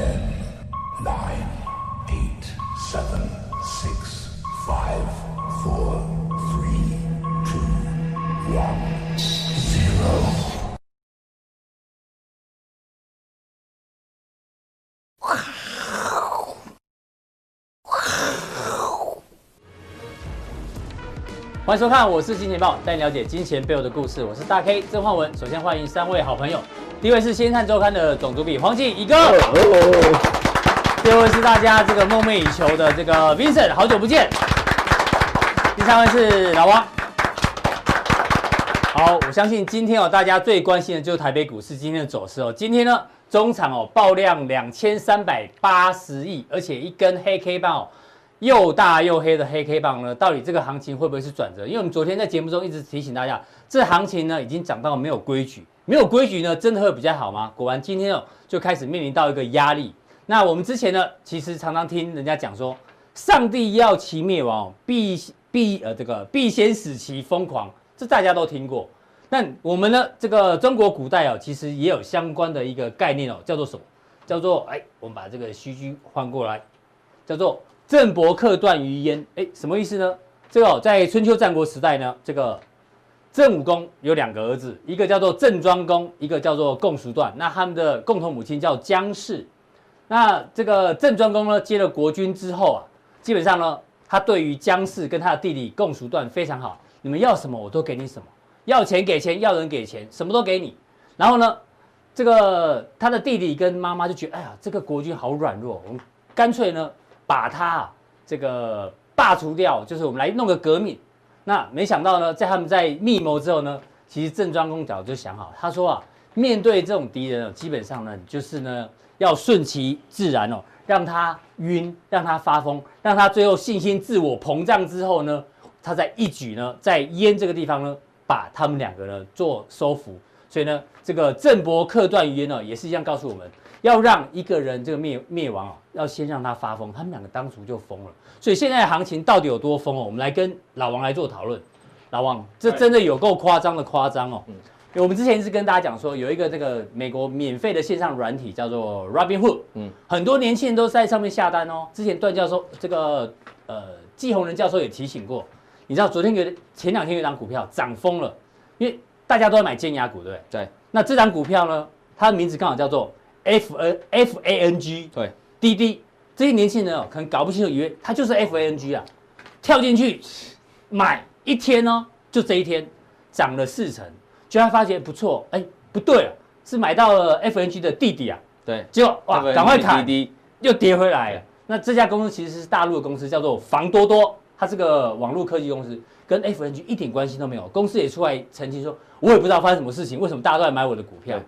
Ten, nine, eight, seven, six, five, four, three, two, one, zero. 欢迎收看，我是金钱豹，带你了解金钱背后的故事。我是大 K 曾焕文。首先欢迎三位好朋友，第一位是《先看周刊》的总主笔黄进一哥，第二位是大家这个梦寐以求的这个 Vincent，好久不见。第三位是老王。好，我相信今天哦，大家最关心的就是台北股市今天的走势哦。今天呢，中场哦爆量两千三百八十亿，而且一根黑 K 棒哦。又大又黑的黑 K 棒呢？到底这个行情会不会是转折？因为我们昨天在节目中一直提醒大家，这行情呢已经涨到没有规矩，没有规矩呢，真的会比较好吗？果然今天哦就开始面临到一个压力。那我们之前呢，其实常常听人家讲说，上帝要其灭亡，必必呃这个必先使其疯狂，这大家都听过。那我们呢，这个中国古代哦，其实也有相关的一个概念哦，叫做什么？叫做哎，我们把这个须臾换过来，叫做。郑伯克段于鄢，哎，什么意思呢？这个、在春秋战国时代呢，这个郑武公有两个儿子，一个叫做郑庄公，一个叫做共叔段。那他们的共同母亲叫姜氏。那这个郑庄公呢，接了国君之后啊，基本上呢，他对于姜氏跟他的弟弟共叔段非常好。你们要什么我都给你什么，要钱给钱，要人给钱，什么都给你。然后呢，这个他的弟弟跟妈妈就觉得，哎呀，这个国君好软弱，我们干脆呢。把他啊，这个罢除掉，就是我们来弄个革命。那没想到呢，在他们在密谋之后呢，其实郑庄公早就想好，他说啊，面对这种敌人哦，基本上呢，就是呢要顺其自然哦，让他晕，让他发疯，让他最后信心自我膨胀之后呢，他再一举呢，在鄢这个地方呢，把他们两个呢做收服。所以呢，这个郑伯克段于鄢呢，也是一样告诉我们。要让一个人这个灭灭亡啊，要先让他发疯。他们两个当初就疯了，所以现在的行情到底有多疯哦？我们来跟老王来做讨论。老王，这真的有够夸张的夸张哦。我们之前是跟大家讲说，有一个这个美国免费的线上软体叫做 Robinhood，嗯，很多年轻人都在上面下单哦。之前段教授这个呃季宏仁教授也提醒过，你知道昨天有前两天有档股票涨疯了，因为大家都在买尖牙股，对不对？对。那这档股票呢，它的名字刚好叫做。F N F A N G 对，滴滴这些年轻人哦，可能搞不清楚，以为它就是 F A N G 啊，跳进去买一天哦，就这一天涨了四成，就他发觉不错，哎，不对了，是买到了 F N G 的弟弟啊，对，结果哇，赶快砍，滴滴又跌回来了。那这家公司其实是大陆的公司，叫做房多多，它是个网络科技公司，跟 F N G 一点关系都没有。公司也出来澄清说，我也不知道发生什么事情，为什么大家都在买我的股票，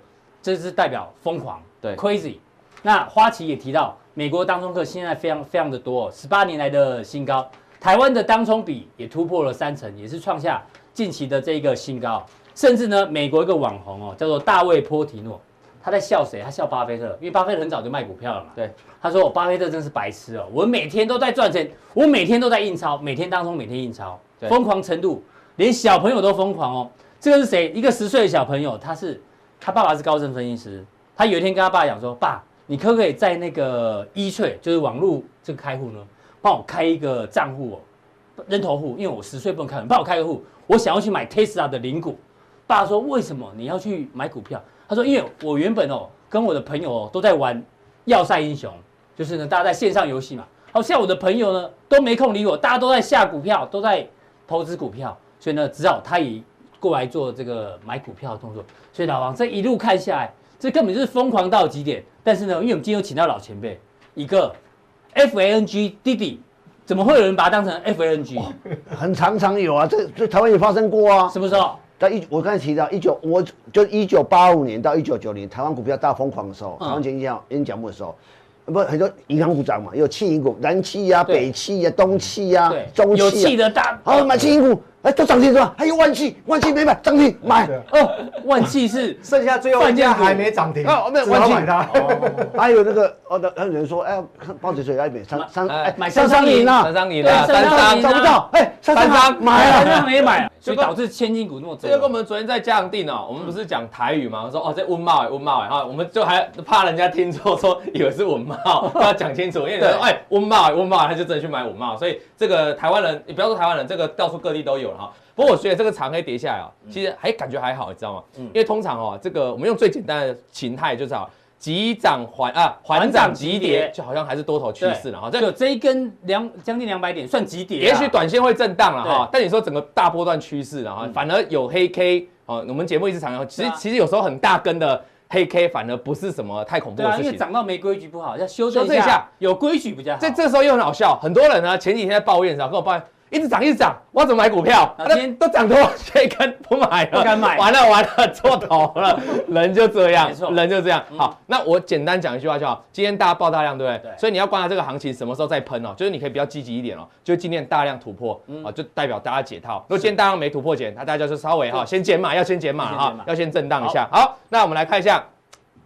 这是代表疯狂。对，crazy。那花旗也提到，美国当冲客现在非常非常的多，哦十八年来的新高。台湾的当冲比也突破了三成，也是创下近期的这个新高。甚至呢，美国一个网红哦，叫做大卫波提诺，他在笑谁？他笑巴菲特，因为巴菲特很早就卖股票了嘛。对，他说：“我巴菲特真是白痴哦，我每天都在赚钱，我每天都在印钞，每天当冲，每天印钞，疯狂程度连小朋友都疯狂哦。”这个是谁？一个十岁的小朋友，他是他爸爸是高盛分析师。他有一天跟他爸讲说：“爸，你可不可以在那个 E*TRADE，就是网络这个开户呢，帮我开一个账户哦，人头户，因为我十岁不能开，帮我开个户，我想要去买 Tesla 的零股。”爸说：“为什么你要去买股票？”他说：“因为我原本哦，跟我的朋友哦都在玩要塞英雄，就是呢，大家在线上游戏嘛。好像我的朋友呢都没空理我，大家都在下股票，都在投资股票，所以呢，只好他也过来做这个买股票的动作。所以老王这一路看下来。”这根本就是疯狂到极点，但是呢，因为我们今天有请到老前辈，一个 F A N G 弟弟，怎么会有人把它当成 F A N G？很常常有啊，这这台湾也发生过啊。什么时候？在一我刚才提到一九，我就一九八五年到一九九零，台湾股票大疯狂的时候，台湾前几天演讲的时候，不很多银行股涨嘛，有汽银股，南气呀、北汽呀、东汽呀、中汽，有汽的大，好买汽银股，哎，都涨停是吧？还有万七，万七没买，涨停买。哦，万七是 剩下最后一家还没涨停，哦，没有万七买它。还有那个哦，那有人说，哎，看报纸水要买三三，哎哎，买三三商银商银啊，三商银对啊，三三商商银找不到，哎，三三买三了，商也买了，所以导致千金股那么这个跟我。们昨天在嘉阳定哦，我们不是讲台语嘛，我说哦这温茂哎温茂哎哈，我们就还怕人家听错，说以为是稳茂，要讲清楚，因为你说哎温茂哎温茂，他就真的去买稳茂，所以这个台湾人，你不要说台湾人，这个到处各地都有了哈。不过我觉得这个长黑跌下来啊，其实还感觉还好，你知道吗？因为通常哦，这个我们用最简单的形态就是啊，急涨缓啊缓涨急跌，就好像还是多头趋势了哈。这就这一根两将近两百点算急跌啊，也许短线会震荡了哈，但你说整个大波段趋势了哈，反而有黑 K 哦，我们节目一直强调，其实其实有时候很大根的黑 K 反而不是什么太恐怖对啊，因为的事情。涨到没规矩不好，要修正一下修正一下，有规矩比较好。这这时候又很好笑，很多人呢前几天在抱怨然后跟我抱怨。一直涨，一直涨，我要怎么买股票？那都涨多，这一根不买了，不敢买完了完了，错头了，人就这样人就这样。好，那我简单讲一句话就好，今天大家爆大量，对不对？对所以你要观察这个行情什么时候再喷哦，就是你可以比较积极一点哦，就今天大量突破啊，就代表大家解套。如果今天大量没突破前，那大家就稍微哈先减码，要先减码先减码，哈要先震荡一下。好，那我们来看一下。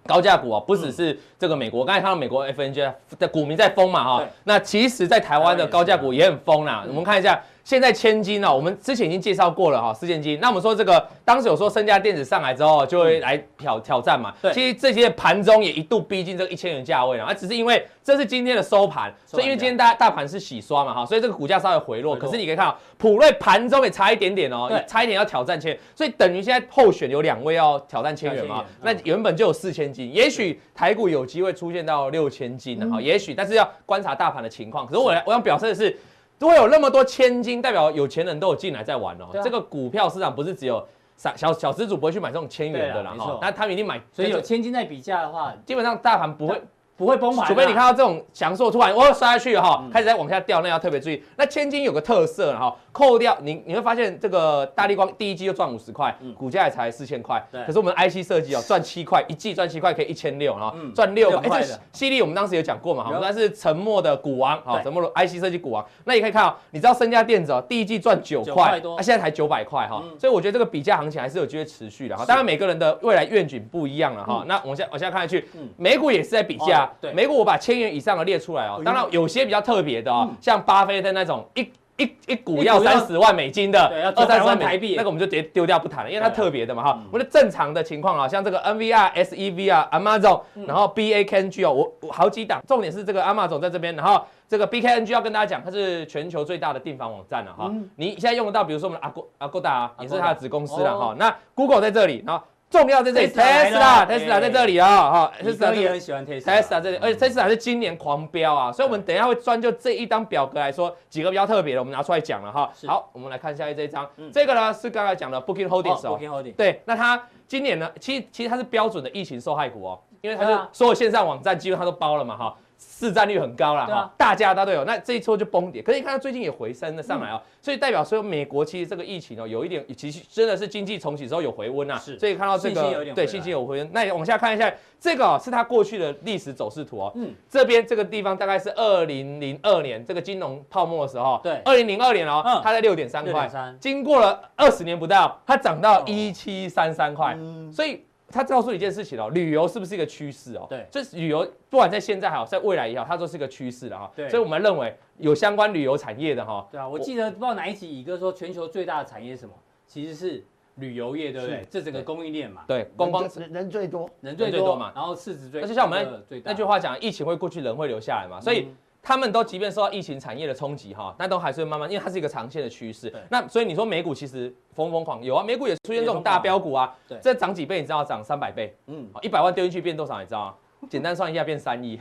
高价股啊，不只是这个美国，刚才看到美国 FNG 的股民在疯嘛哈。对，那其实，在台湾的高价股也很疯啦。我们看一下，现在千金呢，我们之前已经介绍过了哈，四千金。那我们说这个，当时有说身家电子上来之后，就会来挑挑战嘛。对其实这些盘中也一度逼近这个一千元价位了，啊，只是因为这是今天的收盘，所以因为今天大大盘是洗刷嘛哈，所以这个股价稍微回落。可是你可以看到，普瑞盘中也差一点点哦，差一点要挑战千，所以等于现在候选有两位要挑战千元嘛那原本就有四千金，也许台股有机会出现到六千金哈，也许，但是要观察大盘的情况。可是我来我想表示的是，如果有那么多千金，代表有钱人都有进来在玩哦这个股票市场不是只有小小小资主不会去买这种千元的啦哈啊，那他们一定买，所以有千金在比价的话，基本上大盘不会。不会崩盘啊，除非你看到这种强势突然我摔下去了哈，嗯。开始在往下掉，那要特别注意。那千金有个特色哈，扣掉你你会发现这个大力光第一季就赚五十块，股价也才四千块，可是我们 IC 设计哦赚七块，一季赚七块可以一千六哈嗯，赚六块。六块的。哎，这犀利我们当时有讲过嘛，哈，我有们那是沉默的股王，好，对。沉默的 IC 设计股王。那你可以看啊，你知道身家电子哦，第一季赚九9块现在才九百块哈嗯，所以我觉得这个比价行情还是有机会持续的哈。当然每个人的未来愿景不一样了哈。那我们现在我现在看下去嗯，美股也是在比价哦，对。美股我把千元以上的列出来哦当然有些比较特别的哦嗯，像巴菲特那种一一一股要要三十万美金的二三十900万台币。那个我们就直接丢掉不谈了，因为它特别的嘛哈。嗯。我的正常的情况啊，像这个 NVR、SEV 啊、Amazon，然后 BAKNG 哦，我我好几档，重点是这个 Amazon 在这边，然后这个 BKNG 要跟大家讲，它是全球最大的订房网站了哈。嗯。你现在用得到，比如说我们的 Ago Agoda 啊也是它的子公司了哦。哈。那 Google 在这里，然后重要在这里 Tesla 来了哎，Tesla，Tesla 在这里啊哈，Tesla 也很喜欢 Tesla。Tesla 这里，而且 Tesla 是今年狂飙啊，所以我们等一下会专就这一张表格来说几个比较特别的，我们拿出来讲了哈。好，我们来看下一这一张。嗯，这个呢是刚才讲的 Booking Holdings 哦。Booking Holding，对，那它今年呢，其实其实它是标准的疫情受害股哦，因为它是所有线上网站基本上都包了嘛哈，市占率很高啦哈大家都有。那这一波就崩跌，可是你看它最近也回升了上来哦，所以代表说美国其实这个疫情哦有一点，其实真的是经济重启之后有回温啊，是。所以看到这个对信心有回温。那你往下看一下，这个哦是它过去的历史走势图哦，嗯，这边这个地方大概是二零零二年这个金融泡沫的时候，对。二零零二年哦嗯，它在六点三块，6.3经过了二十年不到，它涨到哦。一七三三块，嗯。所以它告诉你一件事情哦，旅游是不是一个趋势哦？对这是旅游不管在现在好，在未来也好，它都是一个趋势了哈。对所以我们认为有相关旅游产业的哈，对啊，我记得不知道哪一集乙哥说全球最大的产业是什么，其实是旅游业，对不对？这整个供应链嘛，对观光人人最多，人最多嘛然后市值最，那就像我们那句话讲，疫情会过去，人会留下来嘛，所以。嗯他们都即便受到疫情产业的冲击哈，那都还是会慢慢，因为它是一个长线的趋势。那所以你说美股其实疯不疯狂？有啊，美股也出现这种大标股啊对，这涨几倍你知道？涨三百倍，嗯，一百万丢进去变多少？你知道吗？简单算一下变三亿。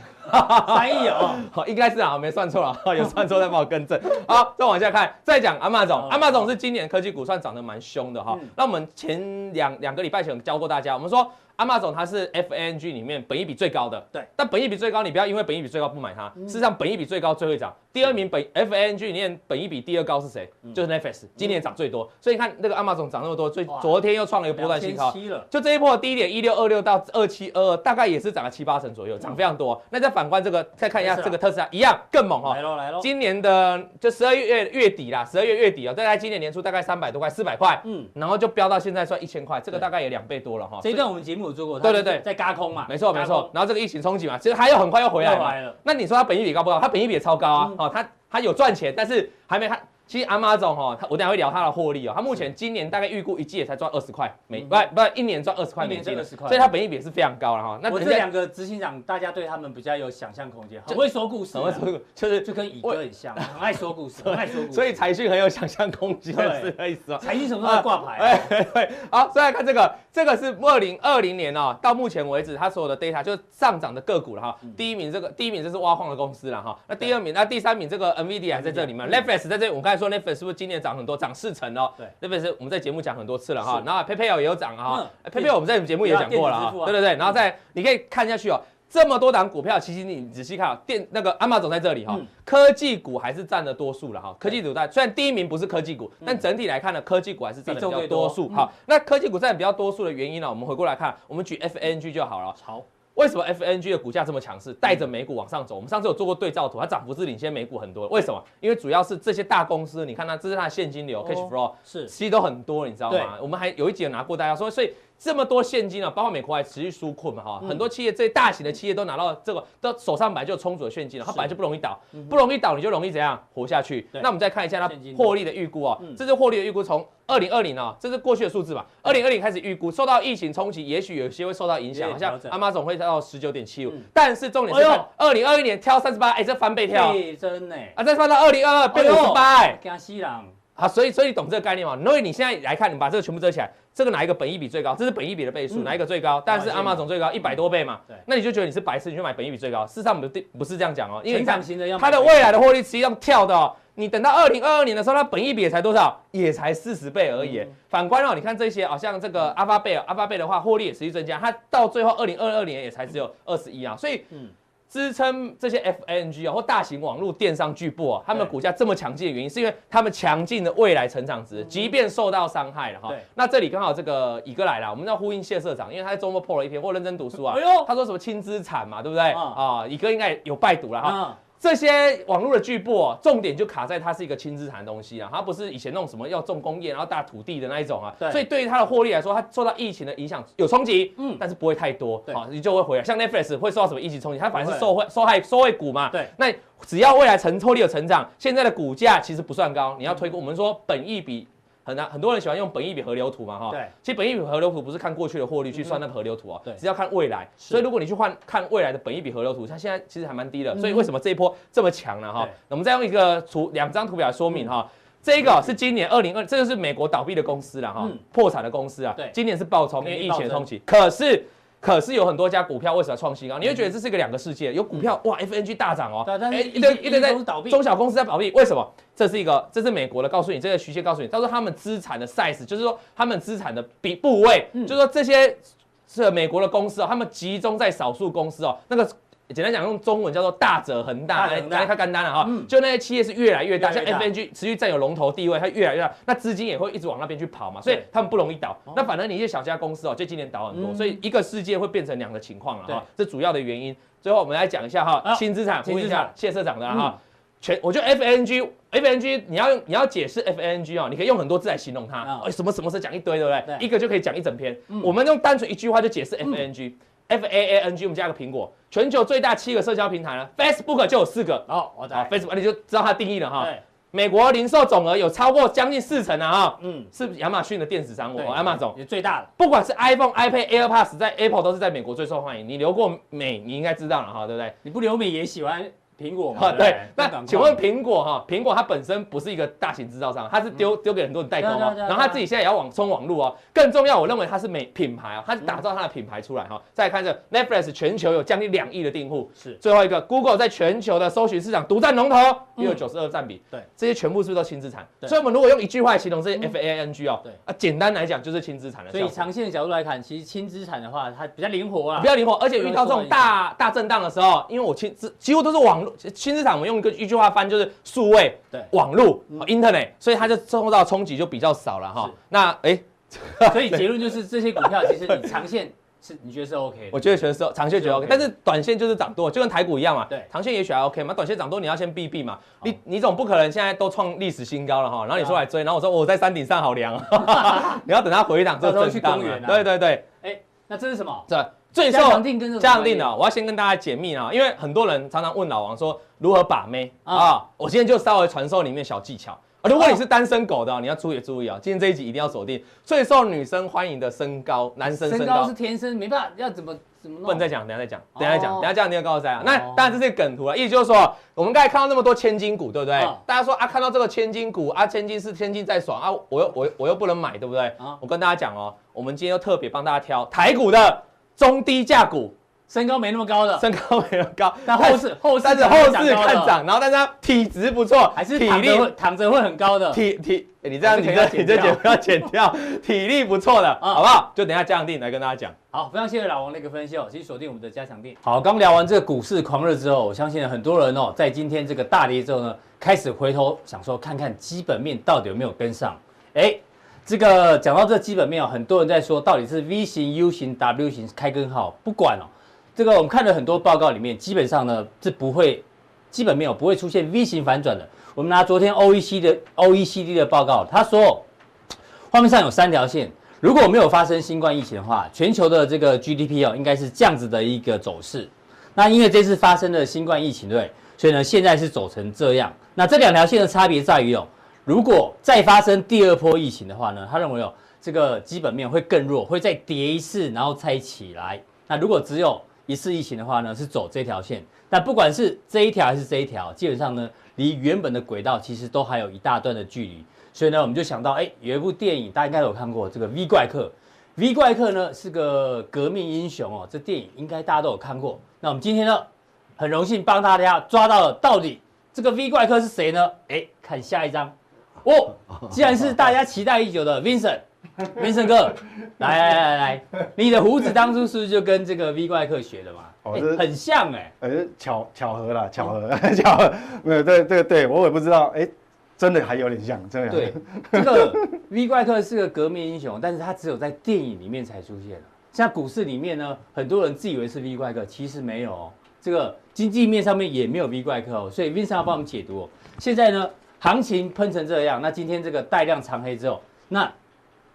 三亿哦，好，应该是啊，没算错了，有算错再帮我更正。好，再往下看，再讲阿玛总，哦阿玛总是今年科技股算涨得蛮凶的哈嗯。那我们前两两个礼拜前教过大家，我们说 Amazon 它是 FANG 里面本益比最高的，对。但本益比最高，你不要因为本益比最高不买它。事实上，本益比最高最会涨。第二名本 FANG 里面本益比第二高是谁？就是 Netflix，今年涨最多。所以你看那个 Amazon 涨那么多，最昨天又创了一个波段新高。就这一波低点一六二六到二七二二，大概也是涨了七八成左右，涨非常多。那再反观这个，再看一下这个特斯拉，一样更猛哈。来喽来喽。今年的就十二月月底啦，十二月月底啊，大概今年年初大概三百多块，四百块，嗯，然后就飙到现在算一千块，这个大概也两倍多了哈。这一段我们节目有做过，对对对，在嘎空嘛，没错没错。然后这个疫情冲击嘛，其实它又很快又回来了。那你说它本益比高不高？它本益比也超高啊，哦，它。它有赚钱，但是还没它。其实 Amazon 哈，他我等下会聊他的获利哦。他目前今年大概预估一季也才赚二十块美，不不一年赚二十块美金，所以它本益比也是非常高了哈。那我这两个执行长，大家对他们比较有想象空间，很会说故事，很会说故事，就是就跟乙哥很像，很爱说故事，很爱说故事。所以财讯很有想象空间，是这意思哦。财讯什么时候挂牌？哎，对，好，再来看这个，这个是二零二零年哦，到目前为止它所有的 data 就是上涨的个股了哈。第一名这个，第一名这是挖矿的公司了哈。那第二名，那第三名这个 NVIDIA 还在这里面，Netflix 在这里。我刚才说 Netflix 是不是今年？涨很多，涨四成哦。对，特别是我们在节目讲很多次了哈。然后 PayPal 也有涨哈，PayPal 我们在节目也讲过了哈。对对对，然后再你可以看下去哦，这么多档股票，其实你仔细看啊，电那个 Amazon 在这里哈，科技股还是占了多数了哈。科技股在虽然第一名不是科技股，但整体来看呢，科技股还是占了比较多数。好，那科技股占比较多数的原因呢，我们回过来看，我们举 FANG 就好了。好。为什么 FANG 的股价这么强势，带着美股往上走？我们上次有做过对照图，它涨幅是领先美股很多。为什么？因为主要是这些大公司，你看它，这是它的现金流 cash flow，是其实都很多，你知道吗？我们还有一集有拿过，大家说，所以这么多现金啊，包括美国还持续纾困嘛，哈，很多企业，这大型的企业都拿到这个，都手上本来就有充足的现金了，它本来就不容易倒，不容易倒，你就容易怎样活下去？那我们再看一下它获利的预估啊，这是获利的预估从。二零二零啊，这是过去的数字嘛？二零二零开始预估，受到疫情冲击，也许有些会受到影响，好像 Amazon 会到十九点七五，但是重点是看二零二一年跳三十八，哎，这翻倍跳，真的啊，再翻到二零二二变五十八，哎，惊死人！好，所以所以你懂这个概念吗？所以你现在来看，你把这个全部遮起来，这个哪一个本益比最高？这是本益比的倍数，哪一个最高？但是 Amazon 最高一百多倍嘛？对，那你就觉得你是白痴，你去买本益比最高？事实上不不是这样讲哦，因为它的未来的获利实际上跳的哦。你等到二零二二年的时候，它本益比也才多少？也才四十倍而已。反观哦，你看这些啊，像这个阿发贝尔，阿发贝的话，获利也持续增加，它到最后二零二二年也才只有二十一啊。所以，支撑这些 FANG 啊或大型网络电商巨擘啊，他们股价这么强劲的原因，是因为他们强劲的未来成长值，即便受到伤害了哈。那这里刚好这个乙哥来了，我们要呼应谢社长，因为他在周末破了一篇，或认真读书啊。哎呦，他说什么轻资产嘛，对不对？啊，乙哥应该有拜读了哈。这些网络的巨擘，重点就卡在它是一个轻资产的东西啊，它不是以前那种什么要重工业然后大土地的那一种啊，对，所以对于它的获利来说，它受到疫情的影响有冲击，嗯，但是不会太多，对，好，你就会回来。像 Netflix 会受到什么疫情冲击？它反而是受惠受害受惠股嘛，对，那只要未来成获利有成长，现在的股价其实不算高，你要推估，我们说本益比。很难，很多人喜欢用本益比河流图嘛，哈。对。其实本益比河流图不是看过去的获利去算那个河流图啊，对，是要看未来。所以如果你去换看未来的本益比河流图，它现在其实还蛮低的。所以为什么这一波这么强呢？哈。我们再用一个图，两张图表来说明哈。这个是今年二零二，这个是美国倒闭的公司了哈，破产的公司啊。对。今年是爆冲，因为疫情冲击。可是。可是有很多家股票为什么创新高？你会觉得这是一个两个世界，有股票哇，FANG 大涨哦，哎，一堆一堆在倒闭，中小公司在倒闭，为什么？这是一个，这是美国的，告诉你这个曲线告诉你，他说他们资产的 size，就是说他们资产的比部位，就是说这些是美国的公司哦，他们集中在少数公司哦，那个。简单讲，用中文叫做大者恒大，来来看干单了哈。就那些企业是越来越大，像 FANG 持续占有龙头地位，它越来越大，那资金也会一直往那边去跑嘛，所以他们不容易倒。那反正你一些小家公司哦，就今年倒很多，所以一个世界会变成两个情况了哈。这主要的原因。最后我们来讲一下哈，轻资产，问一下谢社长的哈。全，我觉得 FANG，FANG 你要用你要解释 FANG 哦，你可以用很多字来形容它，什么什么是讲一堆，对不对？一个就可以讲一整篇。我们用单纯一句话就解释 FANG。F A A N G，我们加个苹果，全球最大七个社交平台呢，Facebook 就有四个。哦，我在 Facebook，你就知道它定义了哈。美国零售总额有超过将近四成啊哈。嗯。是亚马逊的电子商务，亚马逊也最大的。不管是 iPhone、iPad、AirPods，在 Apple 都是在美国最受欢迎。你留过美，你应该知道了哈，对不对？你不留美也喜欢苹果嘛，对，那请问苹果哈，苹果它本身不是一个大型制造商，它是丢丢给很多人代工啊，然后它自己现在也要往冲网络哦。更重要，我认为它是美品牌啊，它是打造它的品牌出来哈。再看这 Netflix 全球有将近两亿的订户，是最后一个 Google 在全球的搜寻市场独占龙头，也有九十二占比。对，这些全部是不是都轻资产？所以我们如果用一句话形容这些 F A N G 哦，对啊，简单来讲就是轻资产的。所以长线的角度来看，其实轻资产的话，它比较灵活啊，比较灵活，而且遇到这种大大震荡的时候，因为我轻资几乎都是网络轻资产。用一个一句话翻就是数位对网络 Internet，所以它就受到冲击就比较少了哈。那哎，所以结论就是这些股票其实你长线是你觉得是 OK 的？我觉得觉得是长线觉得 OK，但是短线就是涨多，就跟台股一样嘛。对，长线也许还 OK 嘛，短线涨多你要先避避嘛。你你总不可能现在都创历史新高了哈，然后你说来追，然后我说我在山顶上好凉，你要等它回档之后去公园。对对对，哎，那这是什么？这最受加强錠的，我要先跟大家解密啊，因为很多人常常问老王说。如何把妹啊？我今天就稍微传授里面小技巧啊。如果你是单身狗的，你要注意注意啊。今天这一集一定要锁定最受女生欢迎的身高，男生身高是天生没办法，要怎么怎么弄？不能再讲，等下再讲，等下再讲，等下这样你要告诉大家。那当然这是梗图啊，意思就是说，我们刚才看到那么多千金股，对不对？大家说啊，看到这个千金股啊，千金是千金在爽啊，我又我我又不能买，对不对？我跟大家讲哦，我们今天又特别帮大家挑台股的中低价股。身高没那么高的，身高没那么高，但后市后市但是后市看涨，然后但是他体质不错，还是体力躺着会很高的体体，你这样你这你这节目要剪掉，体力不错的，好不好？就等下加强定来跟大家讲。好，非常谢谢老王的一个分析哦，请锁定我们的加强定。好，刚聊完这个股市狂热之后，我相信很多人哦，在今天这个大跌之后呢，开始回头想说看看基本面到底有没有跟上。哎，这个讲到这基本面哦，很多人在说到底是 V 型、U 型、W 型开根号，不管哦。这个我们看了很多报告里面，基本上呢是不会，基本面有不会出现 V 型反转的。我们拿昨天 O E C 的 OECD 的报告，他说，画面上有三条线，如果没有发生新冠疫情的话，全球的这个 GDP 哦应该是这样子的一个走势。那因为这次发生了新冠疫情，对，所以呢现在是走成这样。那这两条线的差别在于哦，如果再发生第二波疫情的话呢，他认为哦这个基本面会更弱，会再跌一次，然后再起来。那如果只有一次疫情的话呢，是走这条线，但不管是这一条还是这一条，基本上呢，离原本的轨道其实都还有一大段的距离。所以呢，我们就想到，哎，有一部电影大家应该有看过，这个 V 怪客。V 怪客呢是个革命英雄哦，这电影应该大家都有看过。那我们今天呢，很荣幸帮大家抓到了到底这个 V 怪客是谁呢？哎，看下一张，哦，既然是大家期待已久的 Vincent。Vincent 哥，来来来来，你的胡子当初是不是就跟这个 V 怪客学的嘛？哦，很像哎，呃，巧巧合啦，巧合，巧合，没有，对对对，我也不知道，哎，真的还有点像，真的。对，这个 V 怪客是个革命英雄，但是他只有在电影里面才出现。像股市里面呢，很多人自以为是 V 怪客，其实没有哦。这个经济面上面也没有 V 怪客哦，所以 Vincent 要帮我们解读哦。现在呢，行情喷成这样，那今天这个带量长黑之后，那。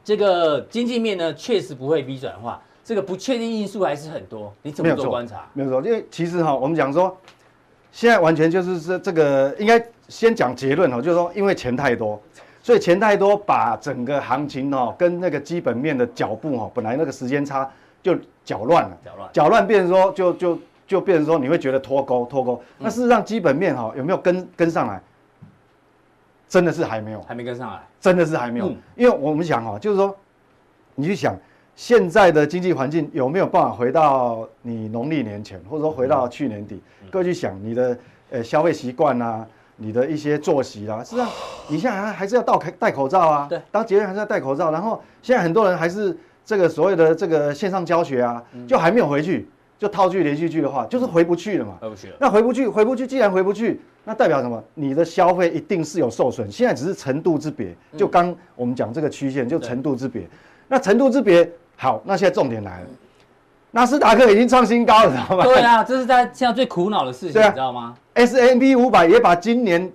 这个经济面呢，确实不会 V 转化，这个不确定因素还是很多。你怎么做观察？没有错，因为其实哈，我们讲说，现在完全就是这这个，应该先讲结论哈，就是说，因为钱太多，所以钱太多，把整个行情哦跟那个基本面的脚步哈，本来那个时间差就搅乱了，搅乱，搅乱变成说就就就变成说你会觉得脱钩脱钩。那事实上基本面哈有没有跟跟上来？真的是还没有，还没跟上来，真的是还没有，因为我们想哈，就是说，你去想现在的经济环境有没有办法回到你农历年前，或者说回到去年底？各位去想你的呃消费习惯啊，你的一些作息啦，实际上你现在还还是要戴口戴口罩啊，对，当节日还是要戴口罩，然后现在很多人还是这个所谓的这个线上教学啊，就还没有回去，就套句连续剧的话，就是回不去了嘛，回不去了，那回不去，回不去，既然回不去。那代表什么？你的消费一定是有受损，现在只是程度之别。就刚我们讲这个曲线，就程度之别。那程度之别，好，那现在重点来了，纳斯达克已经创新高了，知道吗？对啊，这是在现在最苦恼的事情，你知道吗？S&P 五百也把今年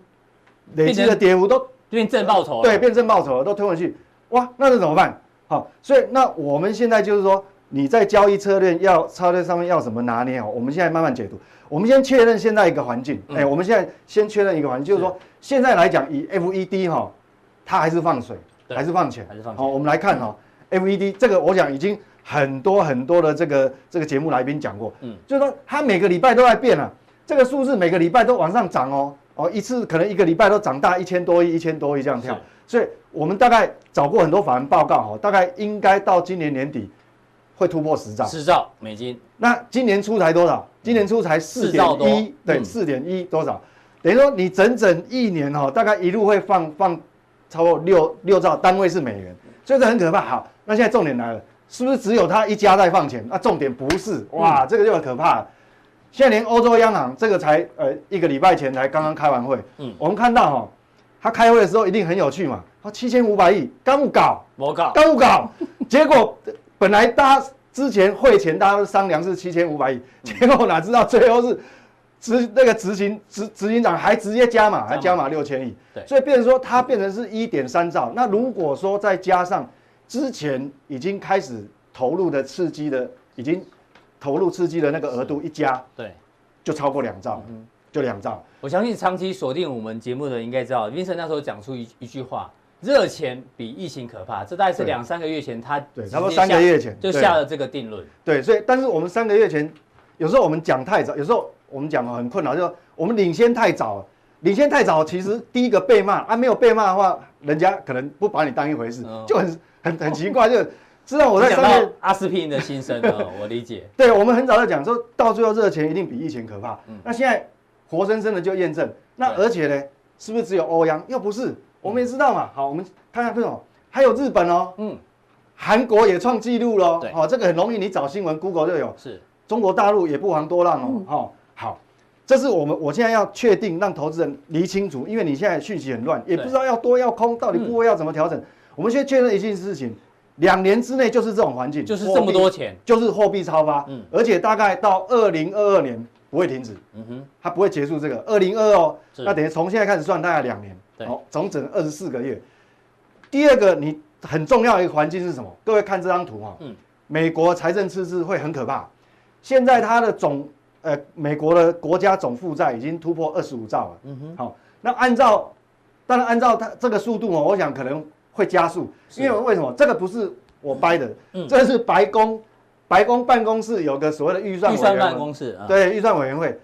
累积的跌幅都变正报酬了，对，变正报酬了，都推回去。哇，那这怎么办？好，所以那我们现在就是说，你在交易策略要策略上面要怎么拿捏哦？我们现在慢慢解读。我们先确认现在一个环境，哎，我们现在先确认一个环境，就是说现在来讲，以 FED 哈，它还是放水，还是放钱，还是放钱。好，我们来看哈，FED 这个我讲已经很多很多的这个这个节目来宾讲过，嗯，就是说它每个礼拜都在变了。这个数字每个礼拜都往上涨哦，哦，一次可能一个礼拜都涨大一千多亿、一千多亿这样跳，所以我们大概找过很多法人报告哦，大概应该到今年年底会突破十兆，十兆美金。那今年初才多少？今年初才四点一，对，四点一多少？等于说你整整一年哦，大概一路会放放超过六六兆，单位是美元，所以这很可怕。好，那现在重点来了，是不是只有他一家在放钱？那重点不是，哇，这个就很可怕了。现在连欧洲央行这个才呃一个礼拜前才刚刚开完会，嗯，我们看到哈，他开会的时候一定很有趣嘛，他七千五百亿刚不搞，我搞，刚不搞，结果本来大家之前会前大家都商量是七千五百亿，结果哪知道最后是。执那个执行执执行长还直接加码，还加码六千亿，对，所以变成说它变成是一点三兆。那如果说再加上之前已经开始投入的刺激的，已经投入刺激的那个额度一加，对，就超过两兆，嗯，就两兆。我相信长期锁定我们节目的人应该知道，Vincent 那时候讲出一一句话：热钱比疫情可怕。这大概是两三个月前他对，差不多三个月前就下了这个定论。对，所以但是我们三个月前有时候我们讲太早，有时候。我们讲很困扰，就是我们领先太早，领先太早，其实第一个被骂啊，没有被骂的话，人家可能不把你当一回事，就很很很奇怪，就知道我在上面阿司匹林的心声哦，我理解。对，我们很早就讲说，到最后热钱一定比疫情可怕。那现在活生生的就验证，那而且呢，是不是只有欧央？又不是，我们也知道嘛。好，我们看看这种，还有日本哦，嗯，韩国也创纪录喽。好，这个很容易，你找新闻，Google 就有。是，中国大陆也不遑多让哦，哈。好，这是我们我现在要确定，让投资人理清楚，因为你现在讯息很乱，也不知道要多要空，到底部位要怎么调整。嗯、我们先确认一件事情，两年之内就是这种环境，就是这么多钱，就是货币超发，嗯，而且大概到二零二二年不会停止，嗯哼，它不会结束这个。二零二二哦，那等于从现在开始算大概两年，好，整整二十四个月。第二个，你很重要的一个环境是什么？各位看这张图哈，嗯，美国财政赤字会很可怕，现在它的总呃，美国的国家总负债已经突破二十五兆了。嗯哼，好，那按照，当然按照它这个速度哦，我想可能会加速，因为为什么？这个不是我掰的，嗯，这是白宫，白宫办公室有个所谓的预算委员会，预算办公室，对，预算委员会，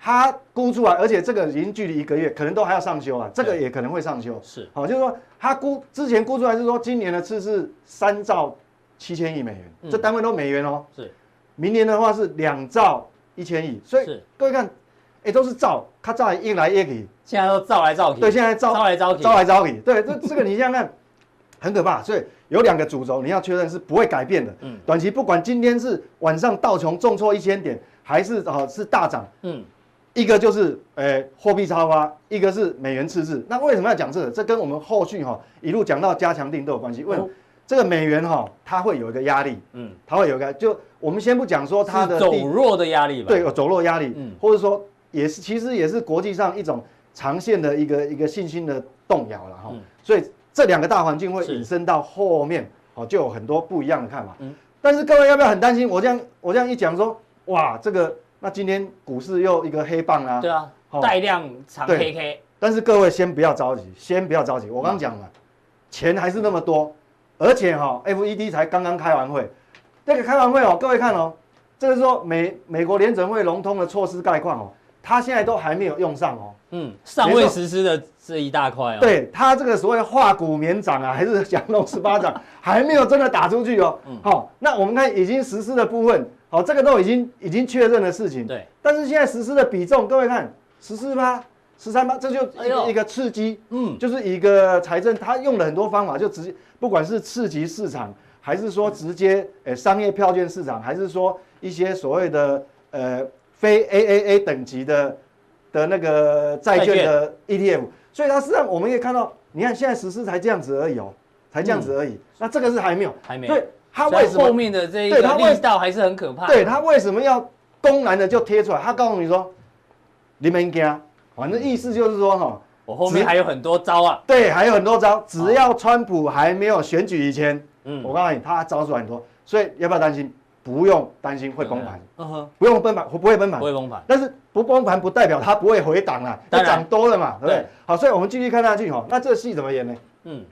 他估出来，而且这个已经距离一个月，可能都还要上修啊，这个也可能会上修。是，好，就是说他估之前估出来是说今年的次是三兆七千亿美元，这单位都美元哦。是，明年的话是两兆。一千亿，所以各位看，哎、欸，都是造，它造来一来一去，现在都造来造去，对，现在造来造去，造来造去，对，这这个你想想看，很可怕。所以有两个主轴，你要确认是不会改变的。嗯，短期不管今天是晚上道琼重挫一千点，还是哦是大涨，嗯，一个就是诶货币超发，一个是美元赤字。那为什么要讲这个？这跟我们后续哈一路讲到加强定都有关系。为什么？这个美元哈，它会有一个压力，嗯，它会有一个，就我们先不讲说它的走弱的压力吧，对，有走弱压力，嗯，或者说也是，其实也是国际上一种长线的一个一个信心的动摇了哈，所以这两个大环境会引申到后面，哦，就有很多不一样的看法，嗯，但是各位要不要很担心？我这样我这样一讲说，哇，这个那今天股市又一个黑棒啊，对啊，带量长黑 K，但是各位先不要着急，先不要着急，我刚刚讲了，钱还是那么多。而且哈，FED 才刚刚开完会，这个开完会哦，各位看哦，这个是说美美国联准会融通的措施概况哦，它现在都还没有用上哦，嗯，尚未实施的这一大块哦，对，它这个所谓化股免涨啊，还是降龙十八掌，还没有真的打出去哦，嗯，好，那我们看已经实施的部分，好，这个都已经已经确认的事情，对，但是现在实施的比重，各位看十四趴。十三八，这就一个一个刺激，嗯，就是一个财政，他用了很多方法，就直接不管是刺激市场，还是说直接诶商业票券市场，还是说一些所谓的呃非 AAA 等级的的那个债券的 ETF，所以它实际上我们可以看到，你看现在实施才这样子而已哦，才这样子而已，那这个是还没有，还没有，对，它为什么后面的这一个力道还是很可怕？对，他为什么要公然的就贴出来？他告诉你说，你们惊。反正意思就是说，哈，我后面还有很多招啊。对，还有很多招。只要川普还没有选举以前，嗯，我告诉你，他招数很多，所以要不要担心？不用担心会崩盘，嗯哼，不用崩盘，不会崩盘，不会崩盘。但是不崩盘不代表它不会回档了，它涨多了嘛，对不对？好，所以我们继续看下去哈。那这个戏怎么演呢？嗯，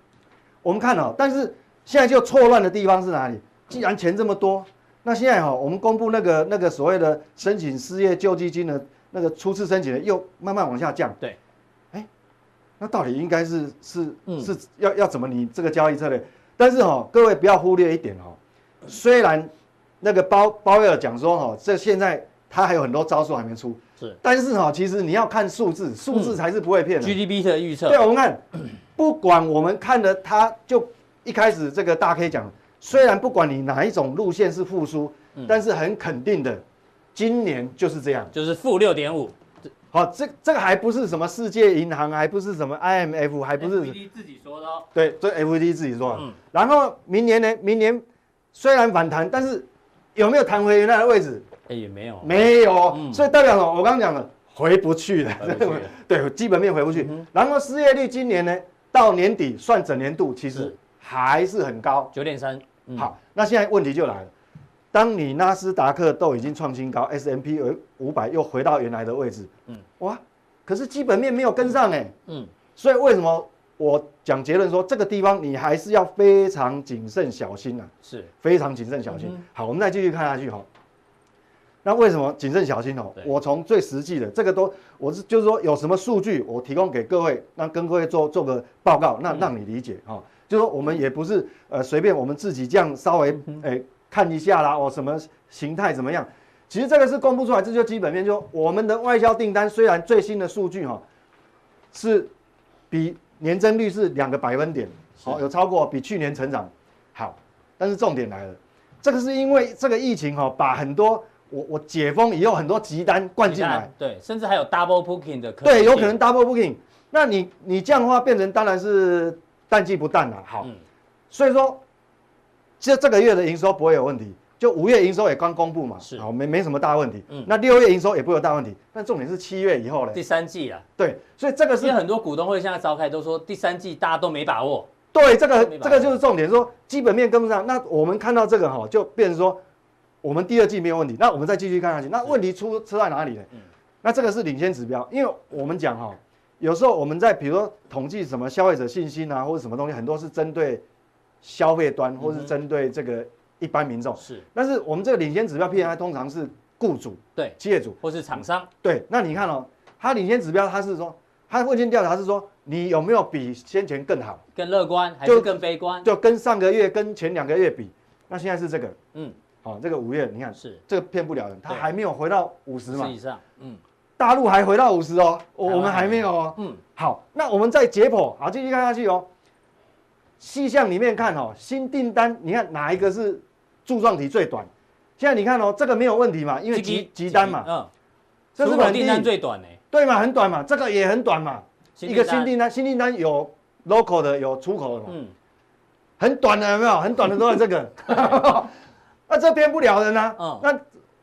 我们看哦，但是现在就错乱的地方是哪里？既然钱这么多，那现在哈，我们公布那个那个所谓的申请失业救济金的。那个初次申请的又慢慢往下降。对，哎，那到底应该是是、嗯是要要怎么你这个交易策略？但是哈、哦，各位不要忽略一点哦，虽然那个包包威尔讲说哈、哦，这现在他还有很多招数还没出，是，但是哈、哦，其实你要看数字，数字才是不会骗的。GDP 的预测，对，我们看，不管我们看的，它就一开始这个大 K 讲，虽然不管你哪一种路线是复苏，但是很肯定的，今年就是这样，就是负六点五，好，这这个还不是什么世界银行，还不是什么 IMF，还不是 FED 自己说的哦。对，这 FED 自己说的。嗯然后明年呢？明年虽然反弹，但是有没有弹回原来的位置？哎，也没有，没有，嗯所以代表什么？我刚刚讲了，回不去了，去 了对，基本面回不去。嗯然后失业率今年呢，到年底算整年度，其实是还是很高。九点三，嗯好，那现在问题就来了，当你纳斯达克都已经创新高，S M P 五百又回到原来的位置，嗯哇，可是基本面没有跟上哎，嗯，所以为什么我讲结论说这个地方你还是要非常谨慎小心啊？是非常谨慎小心。嗯好，我们再继续看下去哈。那为什么谨慎小心哦？我从最实际的这个都，我是就是说有什么数据，我提供给各位，那跟各位做做个报告，那让你理解哈。就是说我们也不是呃随便我们自己这样稍微诶看一下啦，哦什么形态怎么样？其实这个是公布出来，这就基本面，就我们的外销订单虽然最新的数据哈是比年增率是两个百分点，好有超过比去年成长好，但是重点来了，这个是因为这个疫情哈把很多我我解封以后很多急单灌进来，对，甚至还有 double booking 的可对，有可能 double booking，那你你这样的话变成当然是淡季不淡了，好，嗯。所以说这这个月的营收不会有问题，就五月营收也刚公布嘛，是。好没没什么大问题，嗯。那六月营收也不会有大问题，但重点是七月以后嘞，第三季啊，对，所以这个是很多股东会现在召开都说第三季大家都没把握，对，这个这个就是重点，说基本面跟不上。那我们看到这个哈，就变成说，我们第二季没有问题。那我们再继续看下去，那问题出出在哪里呢？嗯。那这个是领先指标，因为我们讲哈，有时候我们在比如说统计什么消费者信心啊，或者什么东西，很多是针对消费端，或是针对这个一般民众。是。但是我们这个领先指标 PMI 通常是雇主、对，企业主。或是厂商，对，那你看哦，它领先指标它是说，它问卷调查是说你有没有比先前更好。更乐观还是就更悲观？就跟上个月、跟前两个月比，那现在是这个，嗯，好、这个五月你看是。这个骗不了人，它对。还没有回到五十嘛。以，上，嗯大陆还回到五十哦，我们还没有哦。嗯，好，那我们再解剖，好，继续看下去哦。细项里面看哦，新订单，你看哪一个是柱状体最短？现在你看哦，这个没有问题嘛，因为急急单嘛，嗯，这是稳出口订单，最短呢，对嘛，很短嘛，这个也很短嘛，一个新订订单，新订单有 local 的，有出口的嘛。嗯，很短的有没有？很短的都在这个，那这编不了人啊。嗯那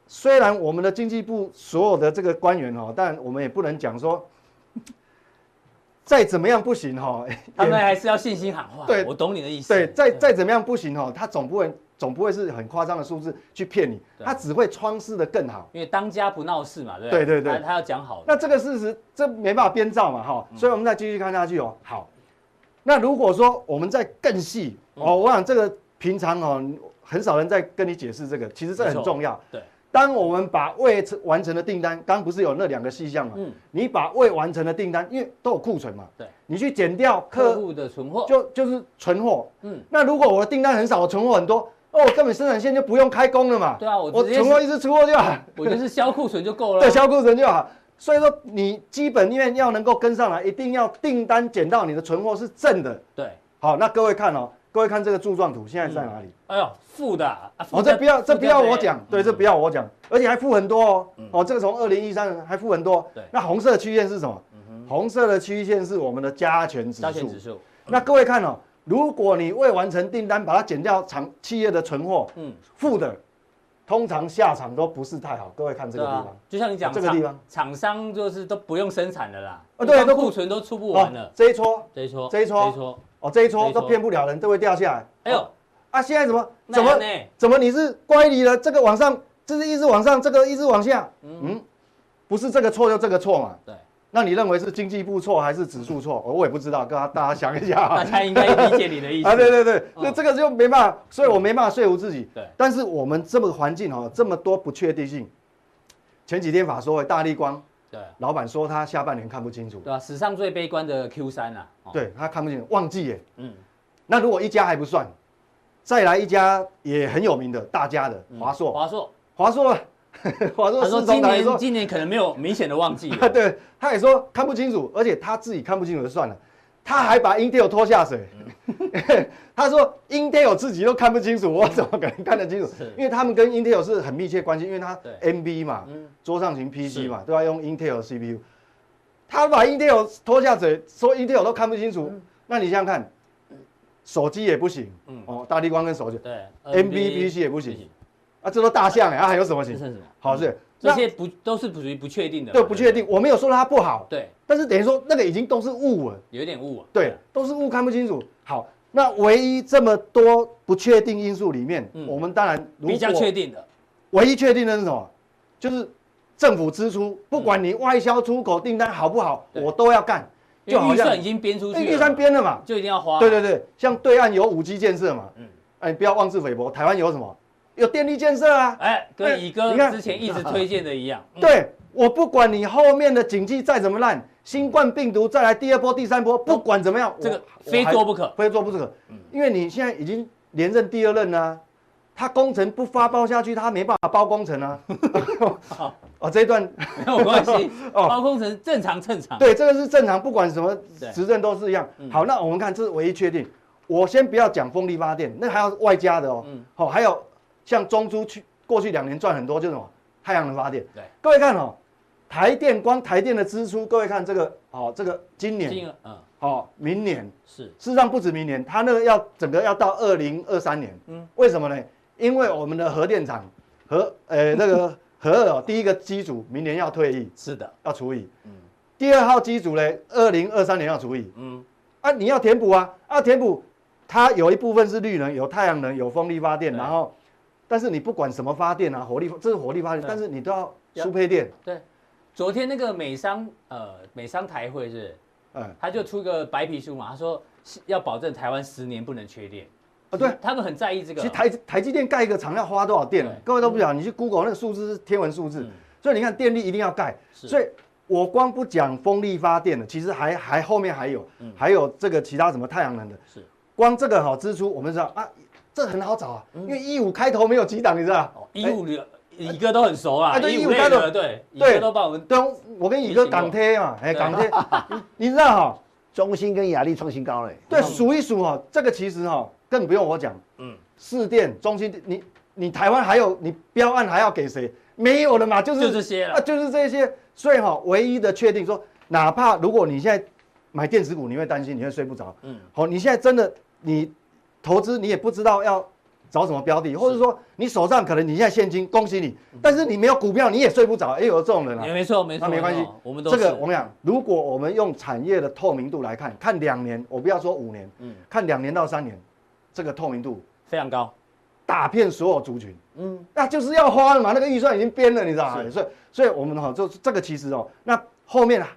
虽然我们的经济部所有的这个官员哦，但我们也不能讲说 再怎么样不行哈。他们还是要信心喊话。对我懂你的意思。对，再再怎么样不行哈，他总不会总不会是很夸张的数字去骗你，他只会装饰的更好。因为当家不闹事嘛，对不对对对他他要讲好。那这个事实这没办法编造嘛哈，嗯所以我们再继续看下去哦。好，那如果说我们再更细嗯哦，我想这个平常哦很少人在跟你解释这个，其实这很重要。对，当我们把未完成的订单，刚刚不是有那两个细项嘛？嗯你把未完成的订单，因为都有库存嘛，对，你去减掉客客户的存货，就就是存货。嗯，那如果我的订单很少，我存货很多，哦，根本生产线就不用开工了嘛。对啊我我存货一直出货就好。我就是销库存就够了。对，销库存就好。所以说，你基本面要能够跟上来，一定要订单减到你的存货是正的。对，好，那各位看哦，各位看这个柱状图现在在哪里？哎呦，负的啊，哦，这不要，这不要我讲，对，这嗯不要我讲，而且还负很多哦。哦，这个从二零一三还负很多。对那红色的曲线是什么？红色的曲线是我们的加权指数加权指。数，那各位看哦，如果你未完成订单，把它减掉厂企业的存货，嗯，负的，通常下场都不是太好。各位看这个地方，，就像你讲厂这个地方厂商就是都不用生产的啦，啊对库存都出不完了哦，，这一撮，这一撮，这一撮这一撮，哦，这一撮都骗不了人，都会掉下来。哎呦哦，啊，现在怎么怎么呢？怎么你是乖离了？这个往上，这是一直往上，这个一直往下，嗯，不是这个错就这个错嘛？对，那你认为是经济部错还是指数错？我也不知道，跟大家想一下啊。大家应该理解你的意思 啊，对对对，嗯那这个就没办法，所以我没办法说服自己。对但是我们这么个环境哈，这么多不确定性，前几天法说会大力光对，老板说他下半年看不清楚，对吧？史上最悲观的 Q 三啊，哦，对他看不清楚，旺季耶。嗯，那如果一家还不算，再来一家也很有名的大家的华硕，华硕，华硕，华硕，他说今年今年可能没有明显的旺季，对，他也说看不清楚，而且他自己看不清楚就算了。他还把 Intel 拖下水，嗯、他说 Intel 自己都看不清楚，我怎么可能看得清楚？因为他们跟 Intel 是很密切关系，因为他 NB 嘛，嗯、桌上型 PC 嘛，都要用 Intel CPU。他把 Intel 拖下水，说 Intel 都看不清楚，嗯、那你想想看，手机也不行，嗯、哦，大地光跟手机，对，NB PC 也不行，啊，这都大象哎，啊，还有什么行？是好是。这些不都是属于不确定的？对，不确定。我没有说它不好。对，但是等于说那个已经都是雾了，有点雾啊。对，都是雾，看不清楚。好，那唯一这么多不确定因素里面，我们当然比较确定的，唯一确定的是什么？就是政府支出，不管你外销出口订单好不好，我都要干。就预算已经编出去，预算编了嘛，就一定要花。对对对，像对岸有五 G 建设嘛，嗯，哎，不要妄自菲薄。台湾有什么？有电力建设啊，哎，跟乙哥之前一直推荐的一样。对，我不管你后面的经济再怎么烂，新冠病毒再来第二波、第三波，不管怎么样，这个非做不可，非做不可。因为你现在已经连任第二任了，他工程不发包下去，他没办法包工程啊。哦，这一段 没有关系，包工程正常正常。对，这个是正常，不管什么执政都是一样。好，那我们看这是唯一确定。我先不要讲风力发电，那还要外加的哦。嗯好，还有。像中租去过去两年赚很多，就是什么太阳能发电。对，各位看哦，台电光台电的支出，各位看这个哦，这个今年，嗯，好，明年是，事实上不止明年，它那个要整个要到二零二三年。嗯，为什么呢？因为我们的核电厂核呃 那个核二哦第一个机组明年要退役，是的，要除以。嗯，第二号机组呢，二零二三年要除以。嗯，啊，你要填补啊，啊，填补，它有一部分是绿能，有太阳能，有风力发电，然后。但是你不管什么发电啊，火力这是火力发电，但是你都要输配电。对，昨天那个美商呃美商台会是，嗯，他就出一个白皮书嘛，他说要保证台湾十年不能缺电。啊，对，他们很在意这个。其实台台积电盖一个厂要花多少电？对各位都不晓得，你去 Google 那个数字是天文数字。嗯、所以你看电力一定要盖。是所以我光不讲风力发电的，其实还还后面还有，嗯、还有这个其他什么太阳能的。是，光这个好支出，我们知道啊。这很好找啊，因为一五开头没有几档，你知道？一五的乙哥都很熟啊，对，一五开头对，乙哥都帮我们。对，我跟乙哥港贴嘛，哎，港贴，你知道哈？中兴跟亚力创新高嘞。对，数一数哈，这个其实哈更不用我讲，嗯，士电、中兴，你你台湾还有你标案还要给谁？没有了嘛，就是就这些了，啊，就是这些。所以哈，唯一的确定说，哪怕如果你现在买电子股，你会担心，你会睡不着，嗯，好，你现在真的你。投资你也不知道要找什么标的，或者说你手上可能你现在现金，恭喜你，但是你没有股票你也睡不着，哎，有这种人啊，也没错没错，那没关系，我们都这个我们讲，如果我们用产业的透明度来看，看两年，我不要说五年，嗯，看两年到三年，这个透明度非常高，打遍所有族群，嗯，那就是要花了嘛，那个预算已经编了，你知道吗？所以所以我们哈就这个其实哦，那后面啊，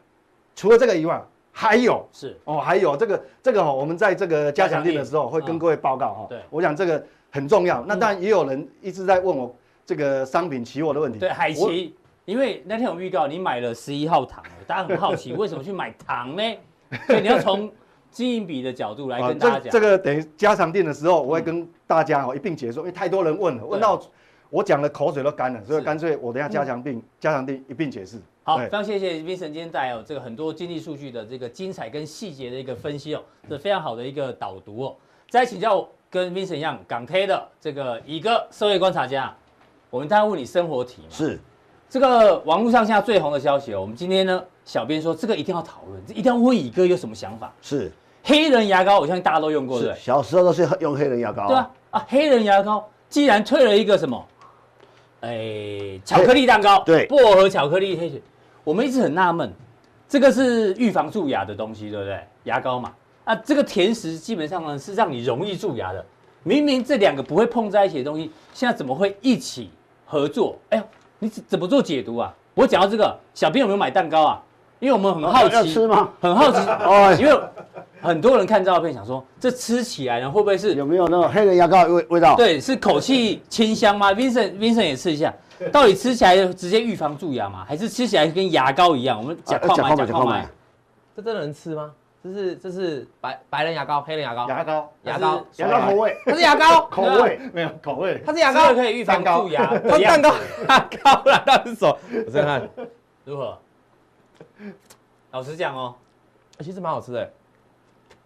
除了这个以外。还有是哦，还有这个这个哈，我们在这个加强錠的时候会跟各位报告哈。对，我想这个很重要。那当然也有人一直在问我这个商品期货的问题。对，海奇，因为那天我预告你买了十一号糖，大家很好奇为什么去买糖呢？所以你要从经营比的角度来跟大家讲。这个等于加强錠的时候，我会跟大家哦一并解说，因为太多人问了，问到我讲的口水都干了，所以干脆我等下加强錠加强錠一并解释。好，非常谢谢 Vincent 今天带有这个很多经济数据的这个精彩跟细节的一个分析哦，这非常好的一个导读哦。再请教跟 Vincent 一样港 K 的这个乙哥社会观察家，我们当然问你生活题嘛。是，这个网络上现在最红的消息哦，我们今天呢，小编说这个一定要讨论，一定要问乙哥有什么想法。是，黑人牙膏，我相信大家都用过，对，小时候都是用黑人牙膏。对啊，啊，黑人牙膏既然退了一个什么，哎，巧克力蛋糕，对，薄荷巧克力黑雪。我们一直很纳闷，这个是预防蛀牙的东西，对不对？牙膏嘛，啊，这个甜食基本上呢是让你容易蛀牙的。明明这两个不会碰在一起的东西，现在怎么会一起合作？哎呦，你怎怎么做解读啊？我讲到这个，小编有没有买蛋糕啊？因为我们很好奇，要吃吗？很好奇 哦因为很多人看照片想说，这吃起来呢会不会是有没有那种黑人牙膏的味味道？，对，是口气清香吗？Vincent Vincent 也吃一下，到底吃起来直接预防蛀牙吗？还是吃起来跟牙膏一样？我们讲矿买讲矿买，这真的能吃吗？这是这是白白人牙膏，黑人牙膏，牙膏，牙膏，牙膏口味，它是牙膏，口味，没有口味，它是牙膏这个，可以预防蛀牙。它蛋糕 牙膏啦，到底是什么？我再看，如何？老实讲哦，其实蛮好吃的，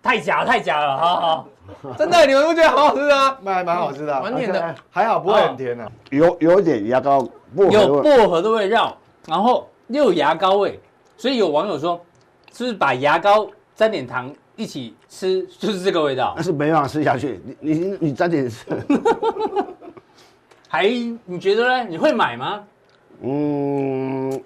太假了太假了，好好。真的，你们不觉得好好吃吗？蛮蛮好吃的啊，蛮甜的，还好不会很甜啊。有有一点牙膏薄荷有，薄荷的味道，然后又有牙膏味，所以有网友说，是不是把牙膏沾点糖一起吃，就是这个味道但？是没办法吃下去。你你你沾点吃，还你觉得呢？你会买吗？嗯，